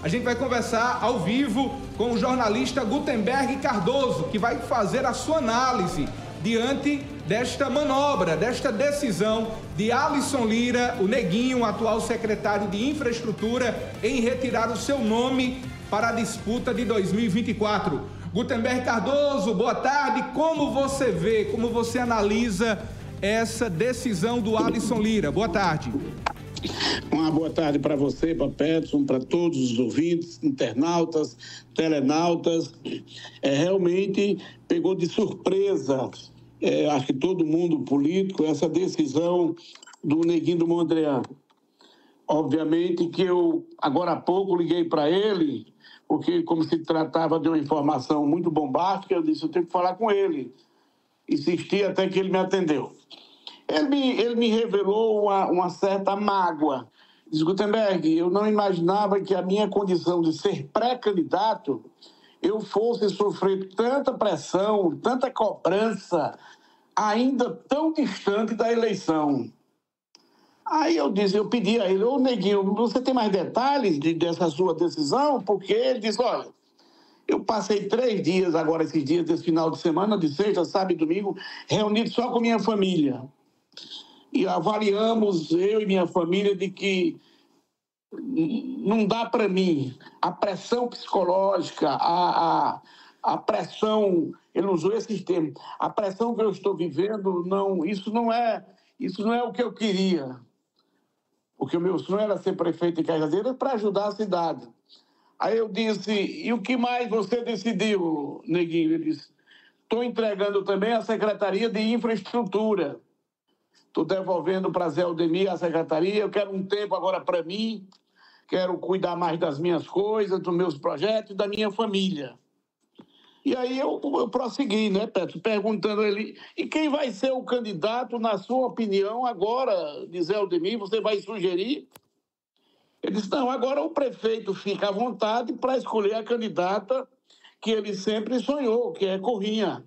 A gente vai conversar ao vivo com o jornalista Gutenberg Cardoso, que vai fazer a sua análise diante desta manobra, desta decisão de Alisson Lira, o Neguinho, atual secretário de Infraestrutura, em retirar o seu nome para a disputa de 2024. Gutenberg Cardoso, boa tarde. Como você vê, como você analisa essa decisão do Alisson Lira? Boa tarde. Uma boa tarde para você, para Peterson, para todos os ouvintes, internautas, telenautas. É, realmente pegou de surpresa, é, acho que todo mundo político, essa decisão do Neguinho do Mondrian. Obviamente que eu, agora há pouco, liguei para ele, porque como se tratava de uma informação muito bombástica, eu disse, eu tenho que falar com ele. Insisti até que ele me atendeu. Ele me, ele me revelou uma, uma certa mágoa. Diz Gutenberg, eu não imaginava que a minha condição de ser pré-candidato eu fosse sofrer tanta pressão, tanta cobrança, ainda tão distante da eleição. Aí eu disse, eu pedi a ele, ô Neguinho, você tem mais detalhes de, dessa sua decisão? Porque ele disse, olha, eu passei três dias agora, esses dias desse final de semana, de sexta, sábado e domingo, reunido só com minha família e avaliamos, eu e minha família, de que não dá para mim. A pressão psicológica, a, a, a pressão, ele usou esse termos, a pressão que eu estou vivendo, não, isso não é, isso não é o que eu queria. Porque o meu sonho era ser prefeito de Cajazeiras para ajudar a cidade. Aí eu disse, e o que mais você decidiu, Neguinho? Ele disse, estou entregando também a Secretaria de Infraestrutura Estou devolvendo para Zé Aldemir a secretaria. Eu quero um tempo agora para mim. Quero cuidar mais das minhas coisas, dos meus projetos, da minha família. E aí eu, eu prossegui, né, Petro, perguntando ele, e quem vai ser o candidato, na sua opinião, agora, de Zé Aldemir, você vai sugerir? Ele disse, não, agora o prefeito fica à vontade para escolher a candidata que ele sempre sonhou, que é Corrinha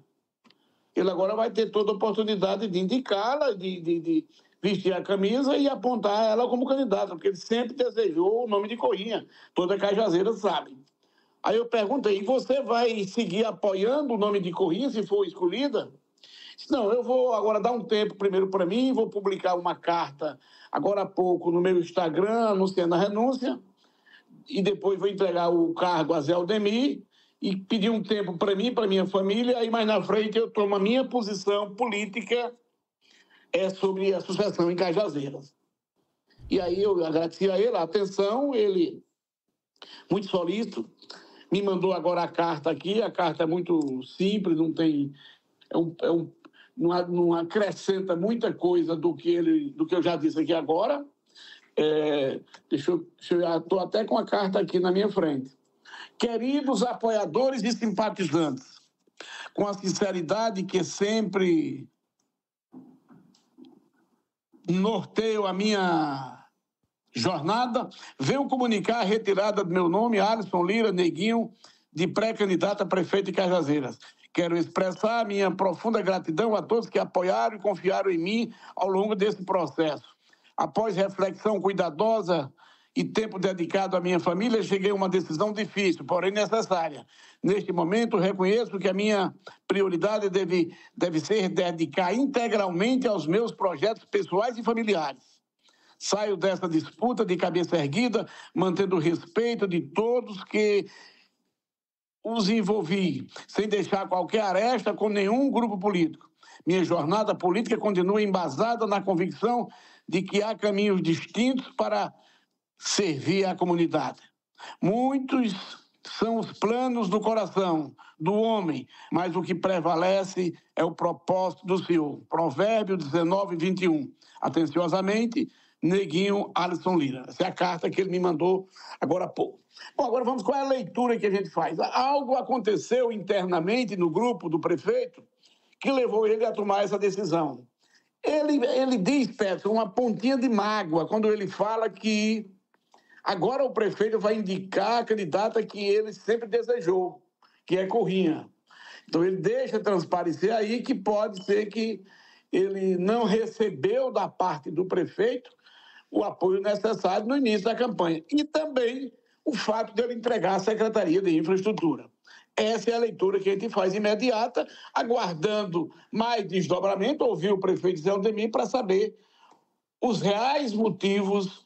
ele agora vai ter toda a oportunidade de indicá-la, de, de, de, vestir a camisa e apontar ela como candidata, porque ele sempre desejou o nome de Coinha. Toda cajazeira sabe. Aí eu perguntei, você vai seguir apoiando o nome de Corrinha se for escolhida? Não, eu vou agora dar um tempo primeiro para mim, vou publicar uma carta agora há pouco no meu Instagram, anunciando a renúncia, e depois vou entregar o cargo a Zé Aldemir, e pedir um tempo para mim, para minha família, aí mais na frente eu tomo a minha posição política é sobre a sucessão em Cajazeiras. E aí eu agradeci a ele a atenção, ele, muito solícito, me mandou agora a carta aqui, a carta é muito simples, não tem. É um, é um, não, não, acrescenta muita coisa do que, ele, do que eu já disse aqui agora. É, deixa eu. Estou até com a carta aqui na minha frente. Queridos apoiadores e simpatizantes, com a sinceridade que sempre norteio a minha jornada, venho comunicar a retirada do meu nome, Alisson Lira Neguinho, de pré-candidato a prefeito de Cajazeiras. Quero expressar minha profunda gratidão a todos que apoiaram e confiaram em mim ao longo desse processo. Após reflexão cuidadosa e tempo dedicado à minha família, cheguei a uma decisão difícil, porém necessária. Neste momento, reconheço que a minha prioridade deve, deve ser dedicar integralmente aos meus projetos pessoais e familiares. Saio dessa disputa de cabeça erguida, mantendo o respeito de todos que os envolvi, sem deixar qualquer aresta com nenhum grupo político. Minha jornada política continua embasada na convicção de que há caminhos distintos para servir à comunidade. Muitos são os planos do coração do homem, mas o que prevalece é o propósito do Senhor. Provérbio 19, 21. Atenciosamente, Neguinho Alisson Lira. Essa é a carta que ele me mandou agora há pouco. Bom, agora vamos com a leitura que a gente faz. Algo aconteceu internamente no grupo do prefeito que levou ele a tomar essa decisão. Ele, ele diz, Pedro, uma pontinha de mágoa quando ele fala que Agora o prefeito vai indicar a candidata que ele sempre desejou, que é Corrinha. Então ele deixa transparecer aí que pode ser que ele não recebeu da parte do prefeito o apoio necessário no início da campanha. E também o fato de ele entregar a Secretaria de Infraestrutura. Essa é a leitura que a gente faz imediata, aguardando mais desdobramento, ouvir o prefeito Zé Aldemir para saber os reais motivos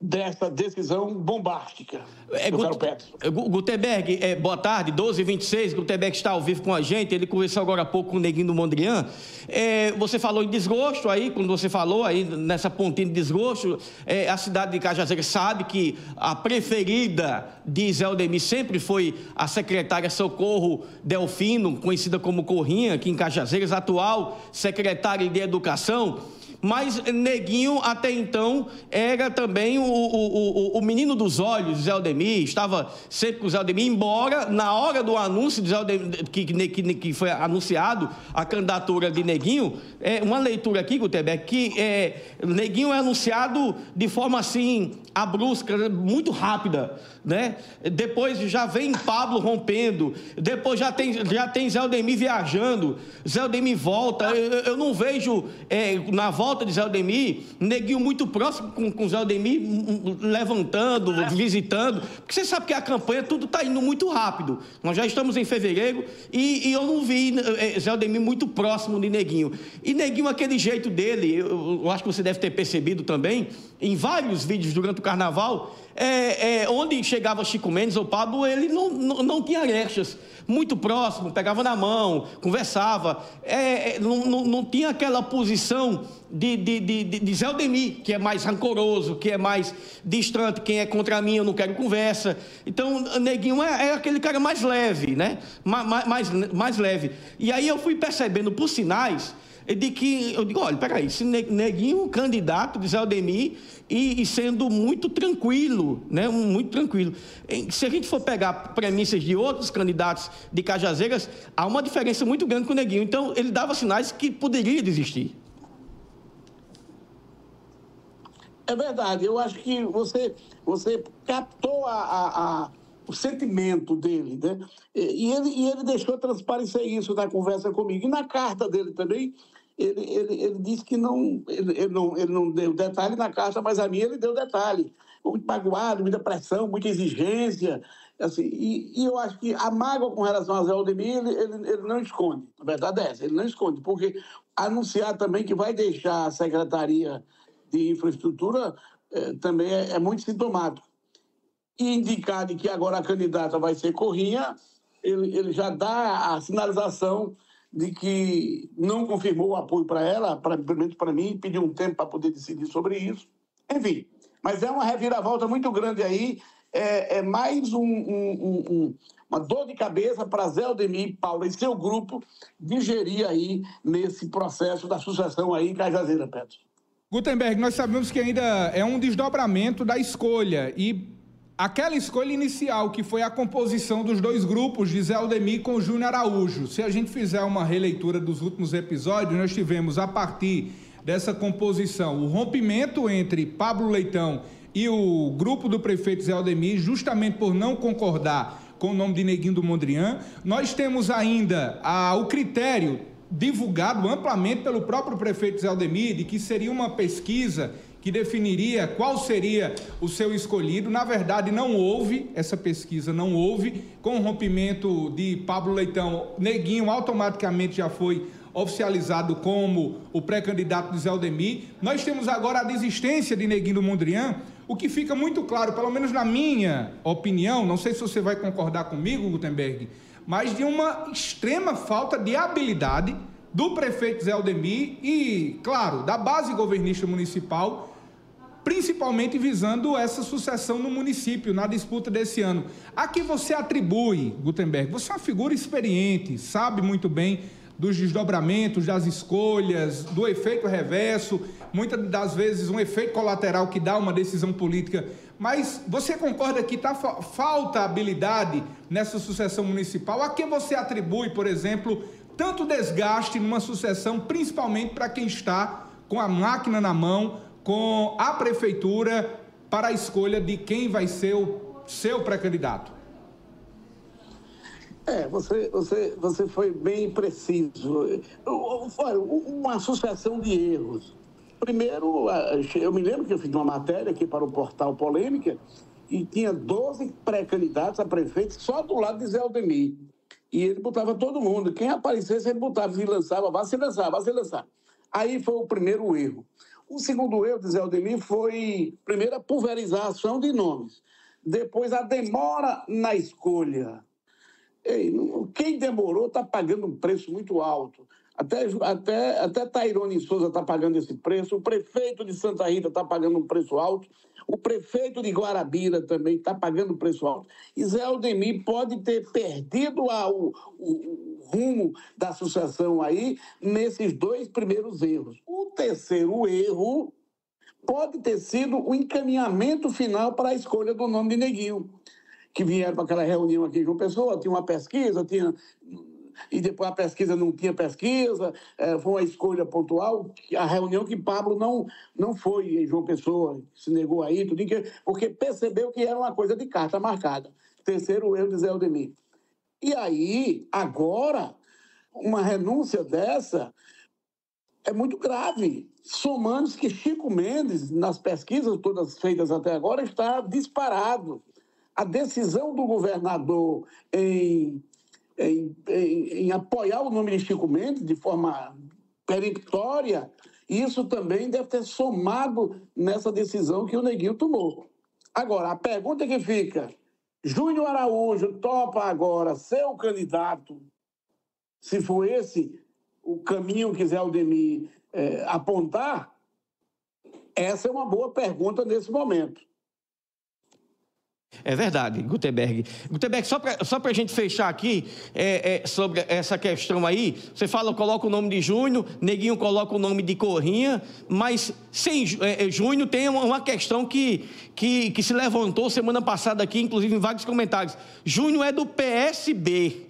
dessa decisão bombástica. É, Gut é, Gutenberg, é, boa tarde, 12h26, Gutenberg está ao vivo com a gente, ele conversou agora há pouco com o Neguinho do Mondrian. É, você falou em desgosto aí, quando você falou aí nessa pontinha de desgosto, é, a cidade de Cajazeiras sabe que a preferida de Zé Aldemir sempre foi a secretária Socorro Delfino, conhecida como Corrinha, aqui em Cajazeiras, atual secretária de Educação. Mas Neguinho, até então, era também o, o, o, o menino dos olhos, Zé Aldemir, estava sempre com o Zé Aldemir, embora na hora do anúncio de Zé Aldemir, que, que, que foi anunciado a candidatura de Neguinho, é, uma leitura aqui, Gutenberg, que é, Neguinho é anunciado de forma assim, abrupta, muito rápida né? Depois já vem Pablo rompendo, depois já tem, já tem Zé Aldemir viajando, Zé Aldemir volta. Eu, eu não vejo é, na volta de Zé Aldemir neguinho muito próximo com, com Zé Aldemir levantando, visitando, porque você sabe que a campanha tudo está indo muito rápido. Nós já estamos em fevereiro e, e eu não vi é, Zé Aldemir muito próximo de Neguinho. E Neguinho, aquele jeito dele, eu, eu acho que você deve ter percebido também, em vários vídeos durante o carnaval, é, é, onde chegava Chico Mendes ou Pablo, ele não, não, não, tinha arestas. Muito próximo, pegava na mão, conversava. É, é não, não, não, tinha aquela posição de, de, de, de Aldemir, que é mais rancoroso, que é mais distante. Quem é contra mim, eu não quero conversa. Então, Neguinho é, é aquele cara mais leve, né? Mais, mais leve. E aí eu fui percebendo por sinais de que eu digo, olha, peraí, se Neguinho candidato de Zé Aldemir e, e, sendo muito tranquilo, né, muito tranquilo. Se a gente for pegar premissas de outros candidatos de Cajazeiras, há uma diferença muito grande com o Neguinho. Então, ele dava sinais que poderia desistir. É verdade, eu acho que você, você captou a, a, a o sentimento dele, né? E ele, e ele deixou transparecer isso na conversa comigo. E na carta dele também, ele, ele, ele disse que não ele, ele, não, ele não deu detalhe na carta, mas a mim ele deu detalhe. Muito magoado, muita pressão, muita exigência. Assim, e, e eu acho que a mágoa com relação a Zé Aldemir, ele, ele, ele não esconde. A verdade é essa, ele não esconde, porque anunciar também que vai deixar a Secretaria de Infraestrutura eh, também é, é muito sintomático. E indicar de que agora a candidata vai ser Corrinha, ele, ele já dá a sinalização de que não confirmou o apoio para ela, pra, menos para mim, pediu um tempo para poder decidir sobre isso. Enfim, mas é uma reviravolta muito grande aí, é, é mais um, um, um, uma dor de cabeça para Zé Aldemir Paula e seu grupo digerir aí nesse processo da sucessão aí em Cajazeira, Petro. Gutenberg, nós sabemos que ainda é um desdobramento da escolha e Aquela escolha inicial, que foi a composição dos dois grupos de Zé Aldemir com Júnior Araújo. Se a gente fizer uma releitura dos últimos episódios, nós tivemos, a partir dessa composição, o rompimento entre Pablo Leitão e o grupo do prefeito Zé Aldemir, justamente por não concordar com o nome de Neguinho do Mondrian. Nós temos ainda a, o critério divulgado amplamente pelo próprio prefeito Zé Aldemir, de que seria uma pesquisa que definiria qual seria o seu escolhido. Na verdade, não houve, essa pesquisa não houve. Com o rompimento de Pablo Leitão, Neguinho automaticamente já foi oficializado como o pré-candidato de Zé Aldemir. Nós temos agora a desistência de Neguinho do Mondrian, o que fica muito claro, pelo menos na minha opinião, não sei se você vai concordar comigo, Gutenberg, mas de uma extrema falta de habilidade do prefeito Zé Aldemir e, claro, da base governista municipal principalmente visando essa sucessão no município, na disputa desse ano. A que você atribui, Gutenberg? Você é uma figura experiente, sabe muito bem dos desdobramentos, das escolhas, do efeito reverso, muitas das vezes um efeito colateral que dá uma decisão política. Mas você concorda que tá, falta habilidade nessa sucessão municipal? A que você atribui, por exemplo, tanto desgaste numa sucessão, principalmente para quem está com a máquina na mão, com a prefeitura para a escolha de quem vai ser o seu pré-candidato? É, você, você, você foi bem preciso. Olha, uma associação de erros. Primeiro, eu me lembro que eu fiz uma matéria aqui para o portal Polêmica e tinha 12 pré-candidatos a prefeito só do lado de Zé Aldemir. E ele botava todo mundo. Quem aparecesse, ele botava e lançava, vai se lançar, vai se lançar. Aí foi o primeiro erro. O segundo erro de Zé Aldemir foi, primeiro, a pulverização de nomes. Depois, a demora na escolha. Ei, quem demorou está pagando um preço muito alto. Até, até, até Tairone Souza está pagando esse preço, o prefeito de Santa Rita está pagando um preço alto, o prefeito de Guarabira também está pagando um preço alto. E Zé Aldemir pode ter perdido a, o, o, rumo da associação aí nesses dois primeiros erros. O terceiro erro pode ter sido o encaminhamento final para a escolha do nome de Neguinho, que vieram para aquela reunião aqui em João Pessoa, tinha uma pesquisa, tinha e depois a pesquisa não tinha pesquisa, é, foi uma escolha pontual, a reunião que Pablo não, não foi em João Pessoa, se negou aí, tudo, porque percebeu que era uma coisa de carta marcada. Terceiro erro de Zé Aldemir. E aí, agora, uma renúncia dessa é muito grave. Somando que Chico Mendes, nas pesquisas todas feitas até agora, está disparado. A decisão do governador em em, em, em apoiar o nome de Chico Mendes de forma peremptória, isso também deve ter somado nessa decisão que o Neguinho tomou. Agora, a pergunta que fica: Júnior Araújo topa agora ser o candidato, se for esse o caminho que Zé Aldemir é, apontar? Essa é uma boa pergunta nesse momento. É verdade, Gutenberg. Gutenberg, só para só a gente fechar aqui é, é, sobre essa questão aí, você fala, coloca o nome de Júnior, Neguinho coloca o nome de Corrinha, mas sem é, é Júnior tem uma questão que, que, que se levantou semana passada aqui, inclusive em vários comentários. Júnior é do PSB.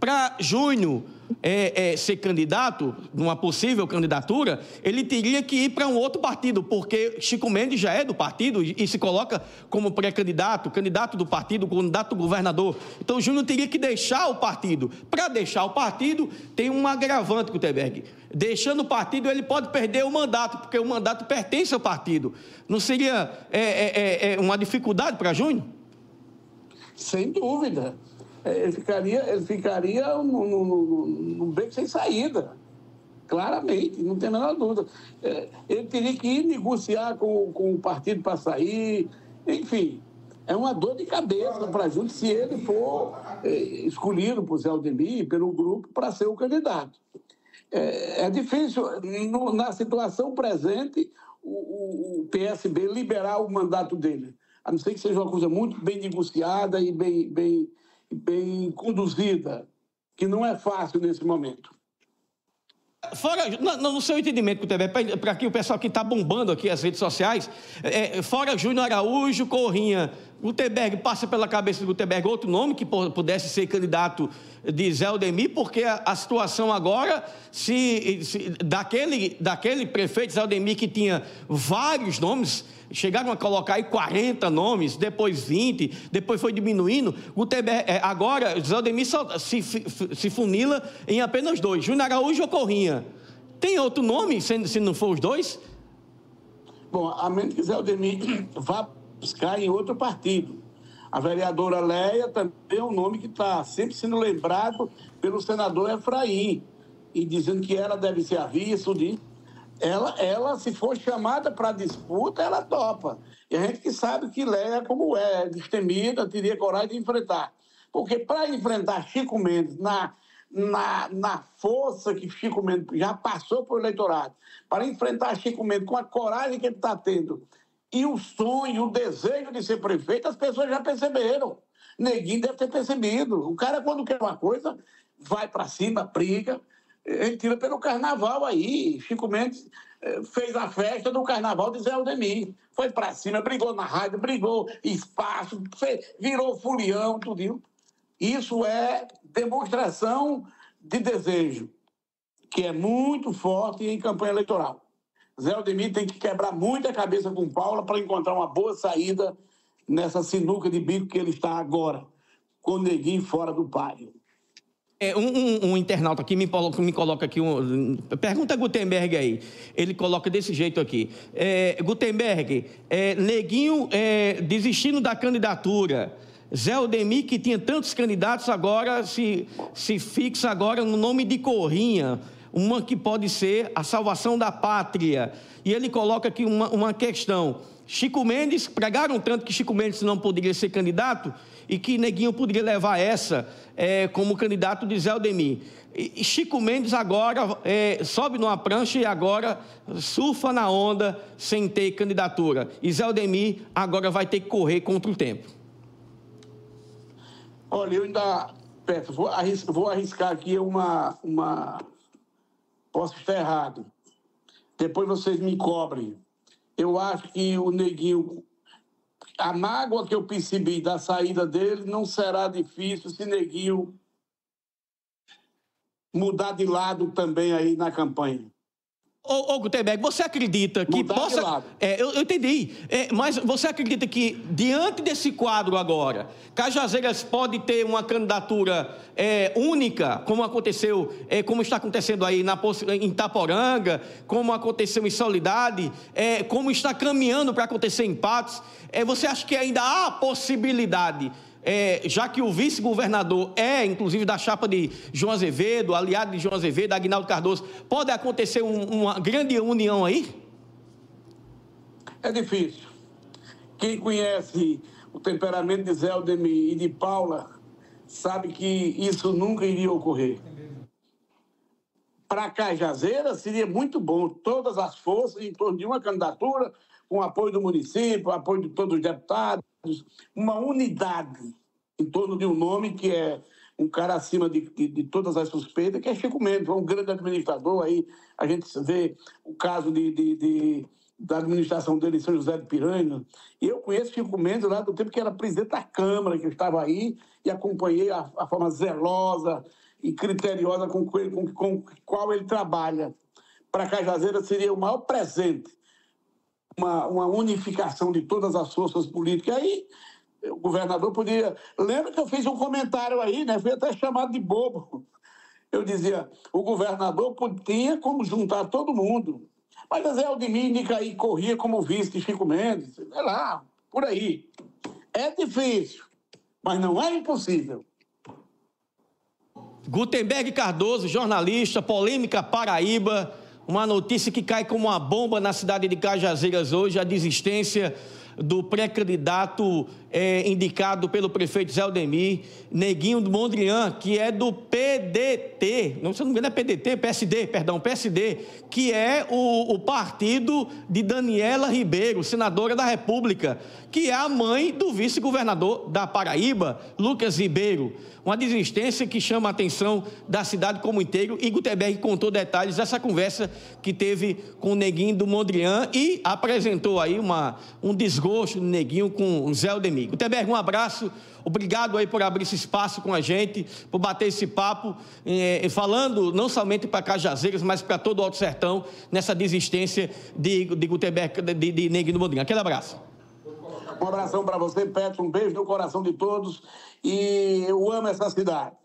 Para Júnior é, é, ser candidato, numa possível candidatura, ele teria que ir para um outro partido, porque Chico Mendes já é do partido e, e se coloca como pré-candidato, candidato do partido, candidato do governador. Então Júnior teria que deixar o partido. Para deixar o partido, tem um agravante, Gutenberg. Deixando o partido, ele pode perder o mandato, porque o mandato pertence ao partido. Não seria é, é, é, é uma dificuldade para Júnior? Sem dúvida. Ele ficaria, ele ficaria num, beco sem saída. Claramente, não tem a menor dúvida. É, ele teria que ir negociar com, com o partido para sair, enfim. É uma dor de cabeça para a gente se ele for é, escolhido por Zé Aldemir, pelo grupo, para ser o candidato. É, é difícil, no, na situação presente, o, o, PSB liberar o mandato dele. A não ser que seja uma coisa muito bem negociada e bem, bem, bem conduzida, que não é fácil nesse momento. Fora, no, no seu entendimento, para aqui o pessoal que está bombando aqui as redes sociais, é, fora Júnior Araújo, Corrinha, Gutenberg passa pela cabeça do Gutenberg outro nome que pudesse ser candidato de Zé Aldemir, porque a, a situação agora, se, se, daquele, daquele prefeito Zé Aldemir que tinha vários nomes, chegaram a colocar aí 40 nomes, depois 20, depois foi diminuindo. Gutenberg, é, agora Zé Aldemir só, se, se funila em apenas dois, Júnior Araújo ou Corrinha. Tem outro nome, se, se não for os dois? Bom, a menos que Zé Aldemir vá buscar em outro partido. A vereadora Leia também é um nome que está sempre sendo lembrado pelo senador Efraim, e dizendo que ela deve ser a vice. Ela, ela, se for chamada para disputa, ela topa. E a gente que sabe que Leia, como é, destemida, teria coragem de enfrentar. Porque para enfrentar Chico Mendes na, na, na força que Chico Mendes já passou por eleitorado, para enfrentar Chico Mendes com a coragem que ele está tendo e o sonho, o desejo de ser prefeito, as pessoas já perceberam. Neguinho deve ter percebido. O cara, quando quer uma coisa, vai para cima, briga. Ele tira pelo carnaval aí. Chico Mendes eh, fez a festa do carnaval de Zé Aldemir. Foi para cima, brigou na rádio, brigou espaço, virou furião, tudo. Isso é demonstração de desejo, que é muito forte em campanha eleitoral. Zé Aldemir tem que quebrar muita cabeça com Paula para encontrar uma boa saída nessa sinuca de bico que ele está agora, com o neguinho fora do páreo. É, um, um, um, internauta aqui me me coloca aqui, um, pergunta Gutenberg aí. Ele coloca desse jeito aqui. É, Gutenberg, é, Neguinho é, desistindo da candidatura. Zé Odemir, que tinha tantos candidatos, agora se, se fixa agora no nome de Corrinha, uma que pode ser a salvação da pátria. E ele coloca aqui uma, uma questão. Chico Mendes, pregaram tanto que Chico Mendes não poderia ser candidato e que Neguinho poderia levar essa é, como candidato de Zé Aldemir. E Chico Mendes agora é, sobe numa prancha e agora surfa na onda sem ter candidatura. E Zé Aldemir agora vai ter que correr contra o tempo. Olha, eu ainda, Petro, vou arriscar, vou arriscar aqui uma, uma... Posso estar errado. Depois vocês me cobrem. Eu acho que o Neguinho a mágoa que eu percebi da saída dele não será difícil se Neguinho mudar de lado também aí na campanha. Ô, ô Gutenberg, você acredita que Mudar possa. É, eu, eu, entendi. É, mas você acredita que, diante desse quadro agora, Cajazeiras pode ter uma candidatura é, única, como aconteceu, é, como está acontecendo aí na, em Itaporanga, como aconteceu em Solidade, é, como está caminhando para acontecer em Patos? É, você acha que ainda há possibilidade é, já que o vice-governador é, inclusive, da chapa de João Azevedo, aliado de João Azevedo, Agnaldo Cardoso, pode acontecer um, uma grande união aí? É difícil. Quem conhece o temperamento de Zé Aldemir e de Paula sabe que isso nunca iria ocorrer. Para Cajazeira seria muito bom todas as forças em torno de uma candidatura, com apoio do município, apoio de todos os deputados, uma unidade em torno de um nome que é um cara acima de, de, de, todas as suspeitas, que é Chico Mendes, um grande administrador. Aí a gente vê o caso de, de da administração dele em São José de Piranha. E eu conheço Chico Mendes lá do tempo que era presidente da Câmara, que eu estava aí, e acompanhei a, a forma zelosa e criteriosa com, com, com qual ele trabalha. Para Cajazeira seria o maior presente uma, uma unificação de todas as forças políticas. Aí o governador poderia. Lembra que eu fiz um comentário aí, né? Fui até chamado de bobo. Eu dizia, o governador tinha como juntar todo mundo. Mas Zé Aldemir indica aí, corria como vice de Chico Mendes, sei lá, por aí. É difícil, mas não é impossível. Gutenberg Cardoso, jornalista, polêmica Paraíba. Uma notícia que cai como uma bomba na cidade de Cajazeiras hoje, a desistência do pré-candidato é, indicado pelo prefeito Zé Aldemir, Neguinho do Mondrian, que é do PDT, não, se não me engano é PDT, PSD, perdão, PSD, que é o, o partido de Daniela Ribeiro, senadora da República, que é a mãe do vice-governador da Paraíba, Lucas Ribeiro. Uma desistência que chama a atenção da cidade como inteiro. E Gutenberg contou detalhes dessa conversa que teve com o Neguinho do Mondrian e apresentou aí uma, um desgosto do Neguinho com o Zé Aldemir. Gutenberg, um abraço. Obrigado aí por abrir esse espaço com a gente, por bater esse papo, eh, falando não somente para Cajazeiras, mas para todo o Alto Sertão, nessa desistência de, de Gutenberg, de, de Neguinho do Mondrian. Aquele abraço. Um abração para você, Petro. Um beijo no coração de todos. E eu amo essa cidade.